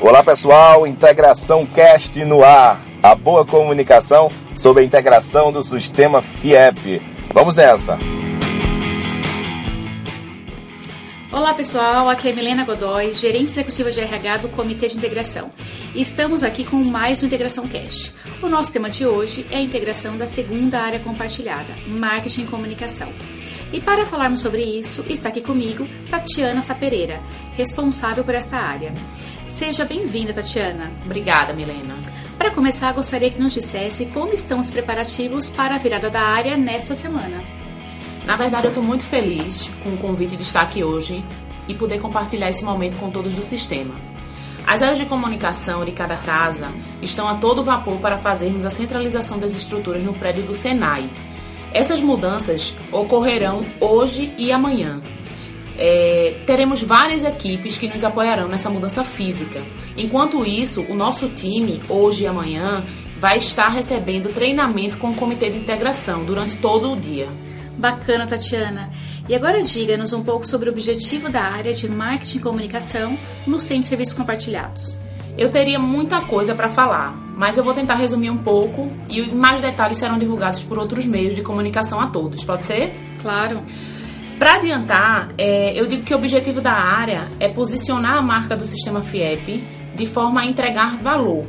Olá pessoal, Integração Cast no ar. A boa comunicação sobre a integração do sistema FIEP. Vamos nessa! Olá pessoal, aqui é Milena Godoy, gerente executiva de RH do Comitê de Integração. Estamos aqui com mais um Integração Cast. O nosso tema de hoje é a integração da segunda área compartilhada, marketing e comunicação. E para falarmos sobre isso, está aqui comigo Tatiana Sapereira, responsável por esta área. Seja bem-vinda, Tatiana. Obrigada, Milena. Para começar, gostaria que nos dissesse como estão os preparativos para a virada da área nesta semana. Na verdade, eu estou muito feliz com o convite de estar aqui hoje e poder compartilhar esse momento com todos do sistema. As áreas de comunicação de cada casa estão a todo vapor para fazermos a centralização das estruturas no prédio do Senai. Essas mudanças ocorrerão hoje e amanhã. É, teremos várias equipes que nos apoiarão nessa mudança física. Enquanto isso, o nosso time, hoje e amanhã, vai estar recebendo treinamento com o comitê de integração durante todo o dia. Bacana, Tatiana. E agora diga-nos um pouco sobre o objetivo da área de marketing e comunicação no Centro de Serviços Compartilhados. Eu teria muita coisa para falar, mas eu vou tentar resumir um pouco e mais detalhes serão divulgados por outros meios de comunicação a todos. Pode ser? Claro. Para adiantar, é, eu digo que o objetivo da área é posicionar a marca do sistema FIEP de forma a entregar valor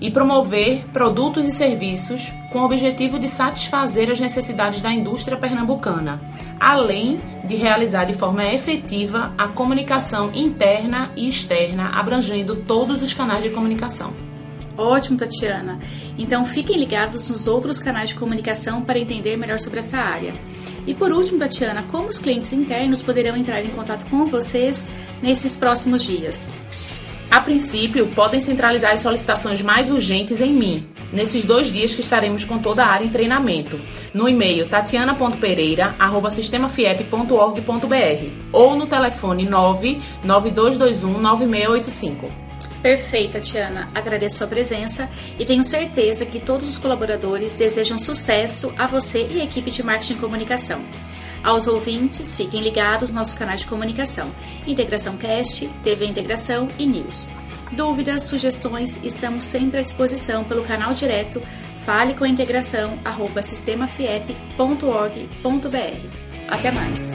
e promover produtos e serviços com o objetivo de satisfazer as necessidades da indústria pernambucana, além de realizar de forma efetiva a comunicação interna e externa, abrangendo todos os canais de comunicação. Ótimo, Tatiana. Então fiquem ligados nos outros canais de comunicação para entender melhor sobre essa área. E por último, Tatiana, como os clientes internos poderão entrar em contato com vocês nesses próximos dias? A princípio, podem centralizar as solicitações mais urgentes em mim, nesses dois dias que estaremos com toda a área em treinamento, no e-mail tatiana.pereira.sistemafiep.org.br ou no telefone 99221 9685. Perfeita, Tatiana. Agradeço sua presença e tenho certeza que todos os colaboradores desejam sucesso a você e a equipe de marketing e comunicação. Aos ouvintes, fiquem ligados nos nossos canais de comunicação: Integração Cast, TV Integração e News. Dúvidas, sugestões, estamos sempre à disposição pelo canal direto fale com a integração sistemafiep.org.br. Até mais!